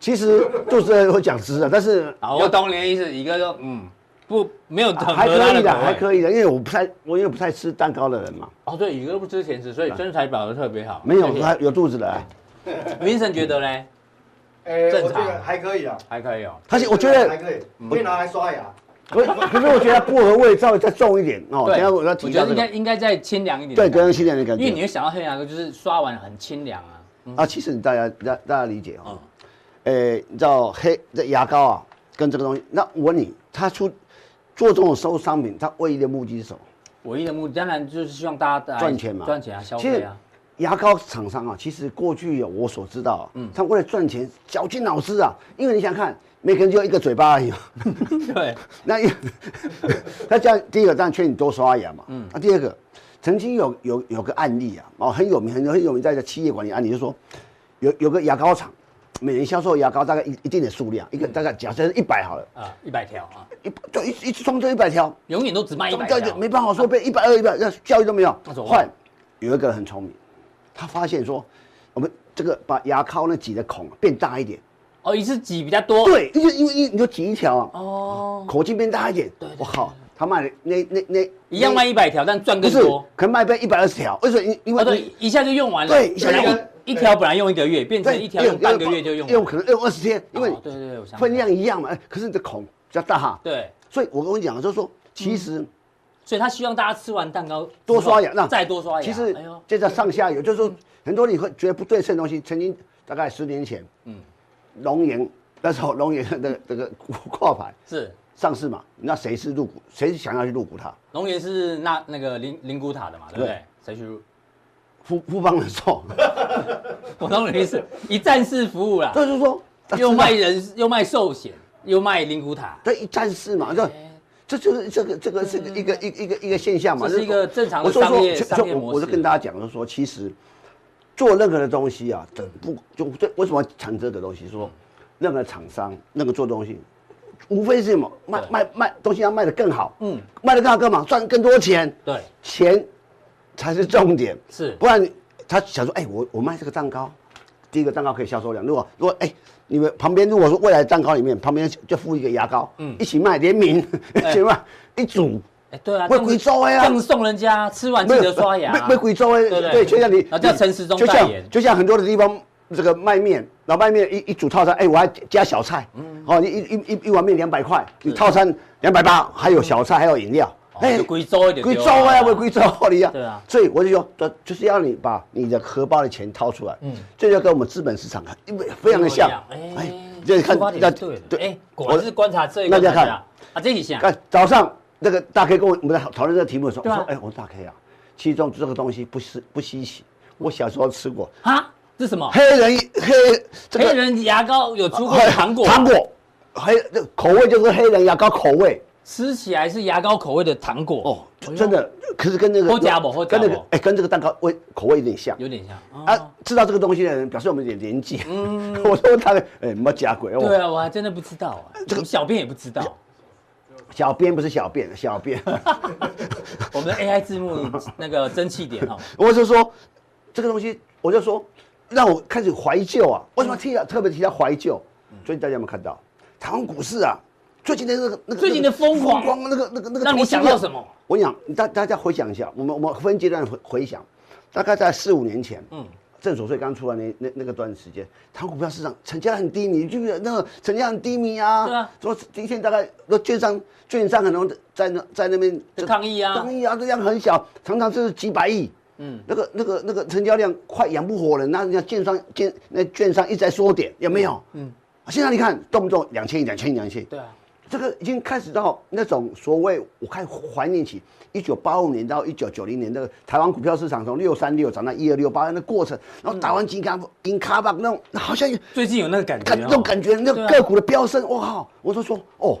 其实就是会讲吃的，但是好，我懂你的意思。一个说，嗯，不，没有很还可以的。还可以的，因为我不太我因为不太吃蛋糕的人嘛，哦，对，宇哥不吃甜食，所以身材保得特别好。没有他有肚子的，哎 Vincent 觉得呢？哎正常还可以啊，还可以哦。他是我觉得还可以，可以拿来刷牙。可可是我觉得薄荷味稍微再重一点哦。等下我要我提我，觉得应该应该再清凉一点。对，更清凉的感觉。因为你会想到黑牙膏就是刷完很清凉啊。啊，其实你大家大大家理解嗯哈，诶，你知道黑这牙膏啊，跟这个东西，那我问你，他出做这种收商品，他唯一的目的是什么？唯一的目的当然就是希望大家来赚钱嘛赚钱啊，消其实费啊。牙膏厂商啊，其实过去有我所知道啊，他为了赚钱绞尽脑汁啊，因为你想想看，每个人就一个嘴巴而已嘛 对，那一他这样第一个当然劝你多刷牙嘛，嗯，啊，第二个曾经有有有个案例啊，哦很有名很有很有名在这企业管理案例，就是说有有个牙膏厂，每年销售牙膏大概一一定的数量，一个大概假设是一百好了，啊，一百条啊，一就一一次装这一百条，永远都只卖一百没办法说变一百二一百，那教育都没有换。有一个人很聪明，他发现说，我们这个把牙膏那挤的孔变大一点，哦，一次挤比较多。。对，因为因为你就挤一条啊，哦，口径变大一点，对对我靠，他卖的那那那一样卖一百条，但赚更多。，可能卖被一百二十条，为什么？因因哦，为对，一下就用完了。对一下本来用完一一条本来用一个月，变成一条用半个月就用完。用可能用二十天，因为哦对对对我想分量一样嘛，哎可是你的孔比较大哈，对，所以我跟你讲就是说，其实所以他希望大家吃完蛋糕多刷牙，那再多刷牙。其实这叫上下游，就是说很多你会觉得不对称的东西，曾经大概十年前，嗯，龙岩那时候龙岩的 这个挂牌是上市嘛，那谁是入股？谁想要去入股它？龙岩是那那个灵灵骨塔的嘛，对不对？谁去入？富富邦人寿，我懂你的意思，一站式服务啦，这就是说又卖人又卖寿险，又卖灵骨塔，对一站式嘛，这这就是这个这个是一个一个一个一个现象嘛，这是一个正常商业就商业模式我我就跟大家讲，就是说其实做任何的东西啊，整不就这为什么要谈这个东西？说任何厂商那个做东西，无非是什么卖卖卖东西要卖的更好，嗯，卖得更好干嘛？赚更多钱，对，钱才是重点，是。不然他想说，哎、我我卖这个蛋糕，第一个蛋糕可以销售量。如果如果哎、你们旁边如果说未来蛋糕里面旁边就附一个牙膏，嗯，一起卖联名，一起卖一组，哎，对啊，会这样子贵州的啊赠送人家吃完记得刷牙，没没贵州哎，对就像你，然后叫陈时中就像代言。就像很多的地方这个卖面，然后卖面一一组套餐，哎、我还加小菜，嗯，哦，你一一一一碗面两百块，你套餐两百八，还有小菜，还有饮料，哎，贵州一点，贵州哎，为贵州你啊，对啊。所以我就说，就就是要你把你的荷包的钱掏出来，嗯，这就跟我们资本市场啊因为非常的像，哎，就是看出发点要是对，对哎，果然是观察这一那就看啊，啊，这一项看早上那个大 K 跟我我们在讨论这个题目的时候，我说，哎，我说大 K 啊，其中这个东西不是不稀奇，我小时候吃过，啊，这是什么？黑人黑这个黑人牙膏有出过糖果，糖果，黑这口味就是黑人牙膏口味吃起来是牙膏口味的糖果哦，真的，可是跟那个跟那个哎跟这个蛋糕味口味有点像。有点像啊，知道这个东西的人表示我们有点年纪。嗯，我说他哎，没有假鬼哦。对啊，我还真的不知道啊，这个小编也不知道。小编不是小便，小编。我们的 AI 字幕那个蒸汽点哦，我就说这个东西，我就说让我开始怀旧啊。为什么提到特别提到怀旧？所以大家有没有看到台湾股市啊？最近的那个那个最近的疯狂疯狂那个那个那个，让你想到什么？我讲大大家回想一下，我们我们分阶段回回想，大概在四五年前，嗯，正所税刚出来那那那个段时间，台湾股票市场成交很低迷，就是那个成交很低迷啊。对啊。说今天大概那券商券商很多在那在那边抗议啊，抗议啊，这样很小，常常就是几百亿。嗯。那个那个那个成交量快养不活了，那人家券商券那券商一直在缩点，有没有？嗯。现在你看，动不动两千亿、两千亿、两千亿。对啊。这个已经开始到那种所谓，我开始怀念起一九八五年到一九九零年那个台湾股票市场从六三六涨到一二六八那过程，然后打完金卡银卡吧那种，好像最近有那个感觉，感那种感觉，那个个股的飙升，我靠！我就说哦，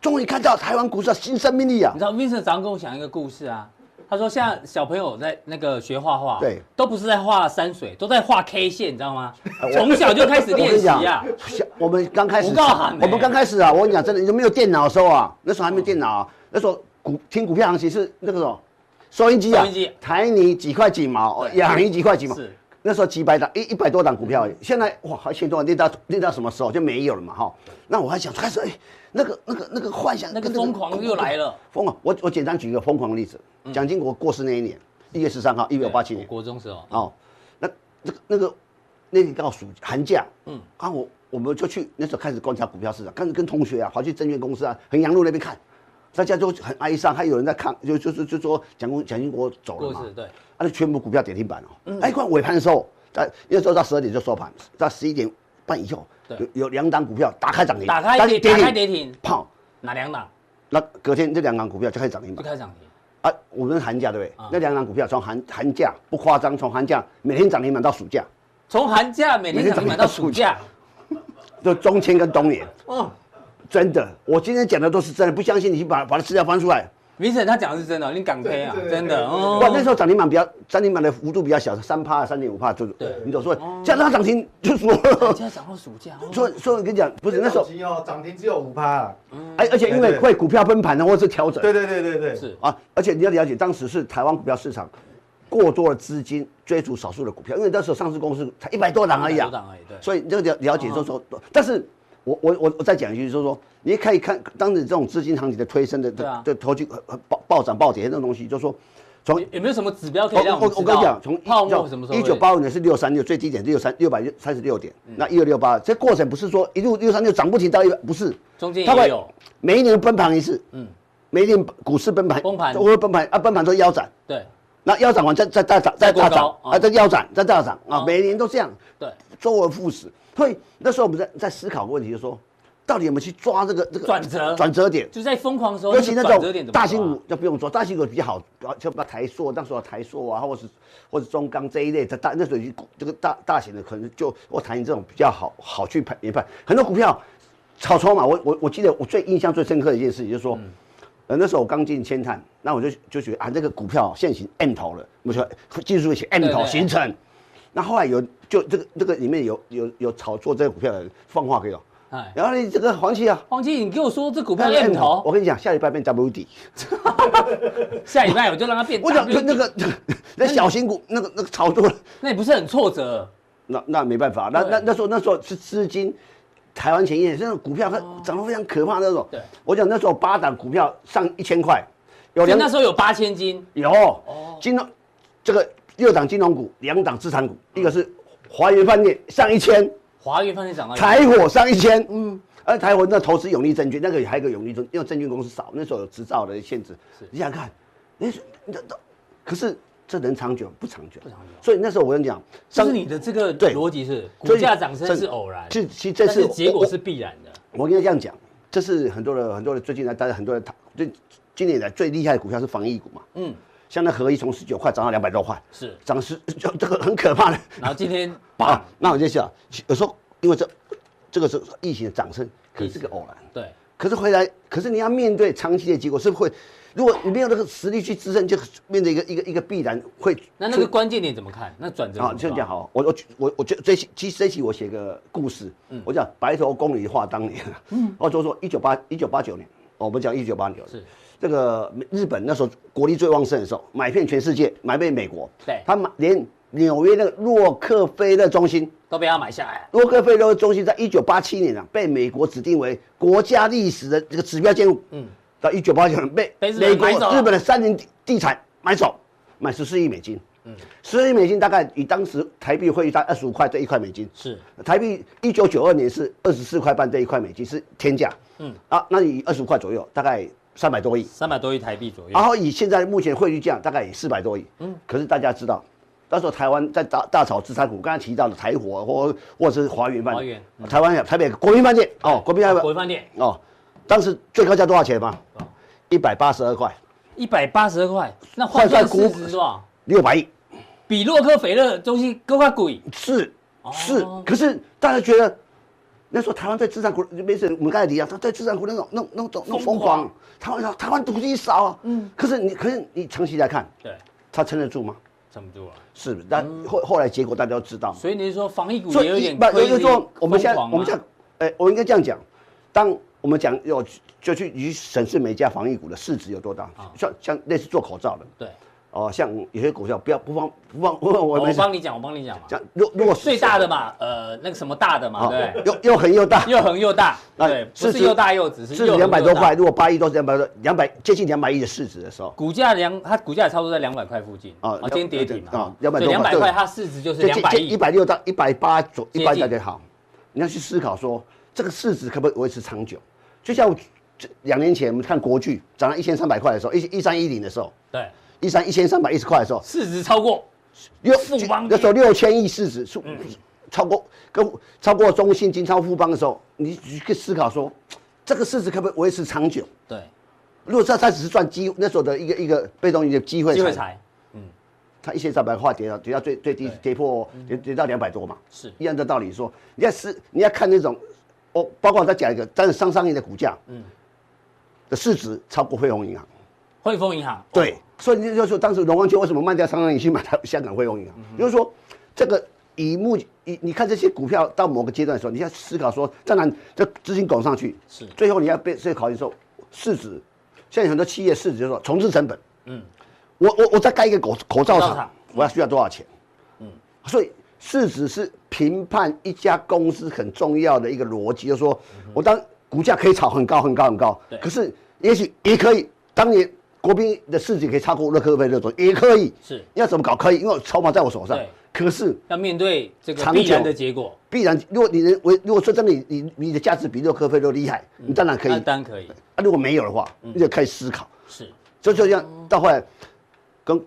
终于看到台湾股市的新生命力啊！你知道 Vincent 早上跟我讲一个故事啊。他说：“现在小朋友在那个学画画，对，都不是在画山水，都在画 K 线，你知道吗？从小就开始练习啊。我们刚开始，我我们刚开始啊，我跟你讲，真的，有没有电脑的时候啊？那时候还没有电脑啊，那时候股听股票行情是那个什么？收音机啊，台泥几块几毛，亚泥几块几毛，是那时候几百档一一百多档股票，现在哇，好千多，跌到跌到什么时候就没有了嘛？哈，那我还想开始哎。”那个、那个、那个幻想，那个疯狂又来了。疯狂，我我简单举一个疯狂的例子。蒋经国过世那一年，一月十三号，一九八七年，国中时候。哦，那那个那个那年刚好暑寒假，嗯，刚我我们就去那时候开始观察股票市场，开始跟同学啊，跑去证券公司啊，衡阳路那边看，大家都很哀伤，还有人在看，就就就就说蒋公蒋经国走了嘛，对，啊，那全部股票跌停板哦，哎，看尾盘的时候，在那时候到十二点就收盘，到十一点半以后。有有两档股票打开涨停，打开跌停，打开跌停，砰！哪两档？那隔天这两档股票就开始涨停板，就开涨停啊！我们寒假对不对？那两档股票从寒寒假不夸张，从寒假每天涨停板到暑假，从寒假每天涨停板到暑假，就中签跟冬年。哦，真的，我今天讲的都是真的，不相信你去把把它资料翻出来。明显他讲的是真的，你敢推啊？真的哦。哇，那时候涨停板比较，涨停板的幅度比较小，三趴、三点五趴，就是。对。你都说，现在它涨停就说。现在涨到暑假。所以，所以我跟你讲，不是那时候。涨停只有五趴。哎，而且因为会股票崩盘呢，或者是调整。对对对对对。是啊，而且你要了解，当时是台湾股票市场过多的资金追逐少数的股票，因为那时候上市公司才一百多档而已啊。所以这个了了解就是说，但是。我我我我再讲一句，就是说，你也可以看当时这种资金行情的推升的的的投机暴暴涨暴跌那种东西，就是说，从有没有什么指标可以我我跟你讲，从泡沫什么时候？一九八五年是六三六最低点六三六百三十六点，那一二六八，这过程不是说一路六三六涨不停到一百，不是，中间也有，每一年崩盘一次，嗯，每一年股市崩盘，崩盘，都会崩盘啊，崩盘都腰斩，对，那腰斩完再再大涨，再大涨啊，再腰斩再大涨啊，每年都这样，对，周而复始，所以那时候我们在在思考个问题，就是说。到底有没有去抓这个这个转折转折点？就在疯狂的时候，尤其那种大型股就不用抓，大型股比较好，就把台塑那时候台塑啊，或者是或者中钢这一类的大那时候已经这个大大型的可能就我谈你这种比较好好去判研判。很多股票炒筹码，我我我记得我最印象最深刻的一件事情就是说，嗯、呃那时候我刚进千探，那我就就觉得啊这个股票现行 M 头了，我说技术写 M 头形成，那后来有就这个这个里面有有有炒作这个股票的人放话给我。哎。然后呢这个黄奇啊，黄奇，你给我说这股票变头，我跟你讲，下礼拜变 W D，下礼拜我就让它变。我讲那个那小型股那个那个炒作，那也不是很挫折。那那没办法，那那那时候那时候是资金，台湾前夜那种股票它涨得非常可怕那种。对，我讲那时候八档股票上一千块，有两那时候有八千金，有。金融这个六档金融股，两档资产股，一个是华源饭店上一千。华源饭店涨了，台火上一千，嗯，而台火那投资永利证券，那个还有个永利证，因为证券公司少，那时候有执照的限制。是，你想看，那那可是这能长久不长久？不长久。所以那时候我跟你讲，就是你的这个逻辑是股价涨升是偶然，其实这是结果是必然的。我跟你这样讲，这是很多的很多的最近来大家很多人讨，最今年来最厉害的股票是防疫股嘛，嗯，像那合一从十九块涨到两百多块，是涨十 就这个很可怕的。然后今天。啊，那我就想，有时候因为这，这个是疫情的涨升，可是个偶然。对。可是回来，可是你要面对长期的结果，是不是会？如果你没有那个实力去支撑，就面对一个一个一个必然会。那那个关键点怎么看？那转折。啊，就这样好。我我我我觉得这期其实这期我写个故事，嗯，我讲白头宫女话当年，嗯，哦，就是说一九八一九八九年，我们讲一九八九是这个日本那时候国力最旺盛的时候，买遍全世界，买遍美国，对，他买连。纽约那个洛克菲勒中心都被他买下来。洛克菲勒中心在一九八七年啊，被美国指定为国家历史的这个指标建筑。嗯，到一九八九年被美国日本的三菱地产买走，买十四亿美金。嗯十亿美金大概以当时台币汇率大概二十五块对一块美金，是台币一九九二年是二十四块半对一块美金是天价，嗯啊，那你以二十五块左右，大概三百多亿，三百多亿台币左右。然后以现在目前汇率价大概也四百多亿，嗯，可是大家知道，那时候台湾在大大炒资产股，刚才提到的台火或或者是华源饭店，台湾台北国民饭店哦，国民饭店，国民饭店。哦，当时最高价多少钱吗？一百八十二块，一百八十二块，那换算市值是吧？六百亿，比洛克菲勒中心更加贵。是是，可是大家觉得那时候台湾在资产股没事，我们刚才提到他在资产股那种那种那种那种疯狂，台湾台湾土地少啊，嗯，可是你可是你长期来看，对，他撑得住吗？撑不住啊，是，但后后来结果大家都知道。所以你是说防疫股也有点，不，也就是说我们现在我们讲，哎，我应该这样讲，当。我们讲有就去去审视每家防疫股的市值有多大，像像类似做口罩的，对，哦，像有些股票不要不放不放，我我帮你讲，我帮你讲嘛。讲如如果最大的嘛，呃，那个什么大的嘛，对，又又横又大，又横又大，对，不是又大又只是两百多块，如果八亿都是两百多，两百接近两百亿的市值的时候，股价两它股价也差不多在两百块附近啊，今天跌停嘛，啊，两百多，两百块它市值就是两百亿，一百六到一百八左一百大点好，你要去思考说这个市值可不可以维持长久。就像这两年前我们看国巨涨到一千三百块的时候，一一三一零的时候，对，一三一千三百一十块的时候，市值超过六富邦那时候六千亿市值，是超过跟超过中信金超富邦的时候，你去思考说，这个市值可不可以维持长久？对，如果这它只是赚机那时候的一个一个被动一个机会机会财，嗯，它一千三百块跌到跌到最最低跌破跌跌到两百多嘛，是。一样的道理说，你要是你要看那种。哦，包括我再讲一个，但是商商银的股价，嗯，的市值超过汇丰银行，汇丰银行对，所以你就说当时龙光圈为什么卖掉商商银去买它香港汇丰银行？就是说这个以目以你看这些股票到某个阶段的时候，你要思考说，当然这资金拱上去，是最后你要被所以考虑说市值，现在很多企业市值就是说重置成本，嗯，我我我再盖一个口口罩厂，我要需要多少钱？嗯，所以。市值是评判一家公司很重要的一个逻辑，就是说，我当股价可以炒很高很高很高，可是也许也可以，当年国宾的市值可以超过洛克菲勒总，也可以，是。要怎么搞可以，因为筹码在我手上。可是要面对这个必然的结果，必然，如果你的为如果说真的你你你的价值比洛克菲勒厉害，你当然可以，当然可以。啊，如果没有的话，你就开始思考。是，所以就这样到后来跟。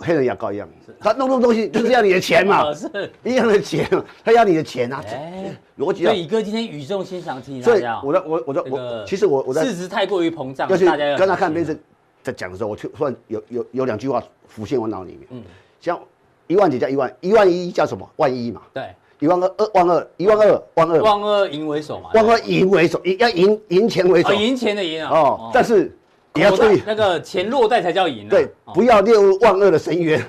黑人牙膏一样，他弄弄东西就是要你的钱嘛，是。一样的钱，他要你的钱啊，逻辑啊。所以宇哥今天语重心长提大家，我在我我在我其实我我在市值太过于膨胀，要去跟他看电视在讲的时候，我突然有有有两句话浮现我脑里面，嗯，像一万几加一万，一万一叫什么？万一嘛，对，一万二二万二，一万二万二，万二赢为首嘛，万二赢为首，要赢赢钱为首，赢钱的赢啊，哦，但是。你要注意，那个钱落袋才叫赢。对，不要列入万恶的深渊。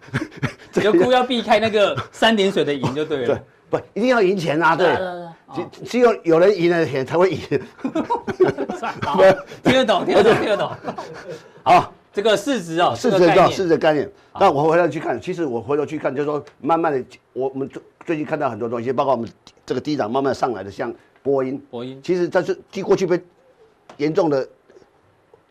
有故要避开那个三点水的赢就对了。对，不一定要赢钱啊，对。只只有有人赢了钱才会赢。听得懂，听得懂，听得懂。好，这个市值哦，市值的市值概念。那我回头去看，其实我回头去看，就是说，慢慢的，我我们最最近看到很多东西，包括我们这个低档慢慢上来的，像波音。波音。其实它是低过去被严重的。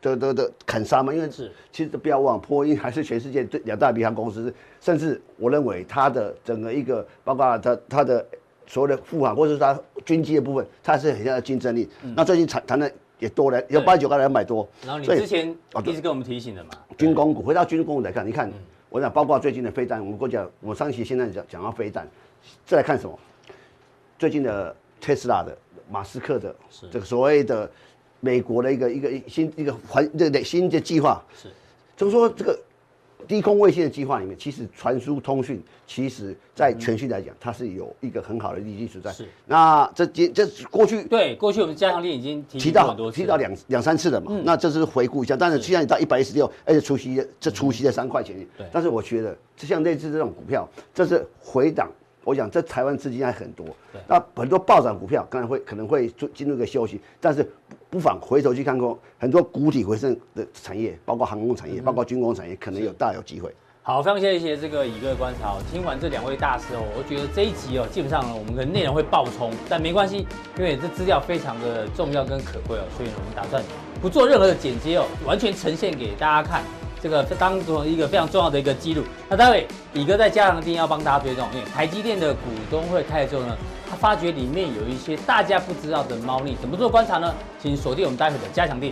的的的砍杀嘛，因为是其实不要忘，波音还是全世界最两大民航公司，甚至我认为它的整个一个，包括它它的所谓的护航或者是它军机的部分，它是很有竞争力。嗯、那最近谈谈的也多了，有八九个两百多。然后你之前一直跟我们提醒的嘛，军工股回到军工股来看，你看，嗯、我讲包括最近的飞弹，我们国家我上期现在讲讲到飞弹，再来看什么？最近的特斯拉的马斯克的这个所谓的。美国的一个一个新一个环这个新的计划是，就是说这个低空卫星的计划里面，其实传输通讯，其实在全讯来讲，它是有一个很好的基础在。是，那这这这过去对过去我们加强力已经提到很多提到两两三次了嘛。嗯、那这是回顾一下，但是现在到一百一十六，而且除夕这除夕的三块钱。对，但是我觉得，就像类似这种股票，这是回档。我想在台湾资金还很多，那很多暴涨股票可能会可能会进入一个休息，但是不妨回头去看看很多谷底回升的产业，包括航空产业，嗯、包括军工产业，可能有大有机会。好，非常谢谢这个以哥的观察。听完这两位大师哦，我觉得这一集哦，基本上呢，我们的内容会爆冲，但没关系，因为这资料非常的重要跟可贵哦，所以呢，我们打算不做任何的剪接哦，完全呈现给大家看。这个当做一个非常重要的一个记录。那待会李哥在加强店要帮大家追踪，因为台积电的股东会开了之后呢，他发觉里面有一些大家不知道的猫腻，怎么做观察呢？请锁定我们待会的加强店。